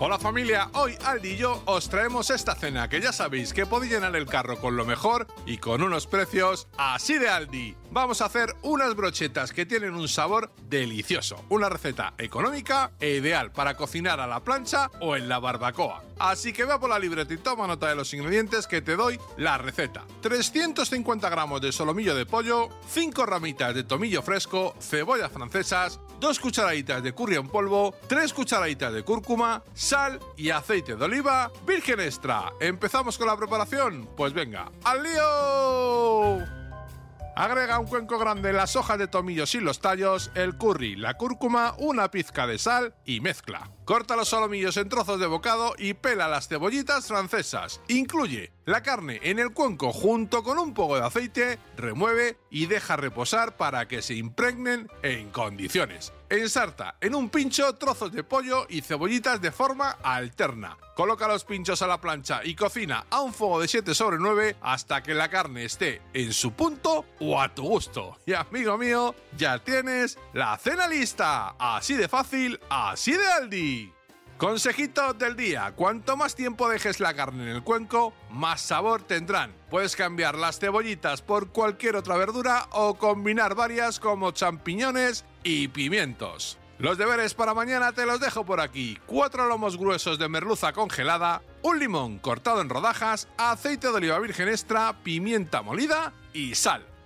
Hola familia, hoy Aldi y yo os traemos esta cena que ya sabéis que podéis llenar el carro con lo mejor y con unos precios así de Aldi. Vamos a hacer unas brochetas que tienen un sabor delicioso, una receta económica e ideal para cocinar a la plancha o en la barbacoa. Así que va por la libreta y toma nota de los ingredientes que te doy la receta. 350 gramos de solomillo de pollo, 5 ramitas de tomillo fresco, cebollas francesas, 2 cucharaditas de curry en polvo, 3 cucharaditas de cúrcuma, sal y aceite de oliva virgen extra. ¿Empezamos con la preparación? Pues venga, ¡al lío! Agrega un cuenco grande las hojas de tomillo sin los tallos, el curry, la cúrcuma, una pizca de sal y mezcla. Corta los solomillos en trozos de bocado y pela las cebollitas francesas. Incluye la carne en el cuenco junto con un poco de aceite, remueve y deja reposar para que se impregnen en condiciones. Ensarta en un pincho trozos de pollo y cebollitas de forma alterna. Coloca los pinchos a la plancha y cocina a un fuego de 7 sobre 9 hasta que la carne esté en su punto o a tu gusto. Y amigo mío, ya tienes la cena lista. Así de fácil, así de Aldi. Consejito del día, cuanto más tiempo dejes la carne en el cuenco, más sabor tendrán. Puedes cambiar las cebollitas por cualquier otra verdura o combinar varias como champiñones y pimientos. Los deberes para mañana te los dejo por aquí. Cuatro lomos gruesos de merluza congelada, un limón cortado en rodajas, aceite de oliva virgen extra, pimienta molida y sal.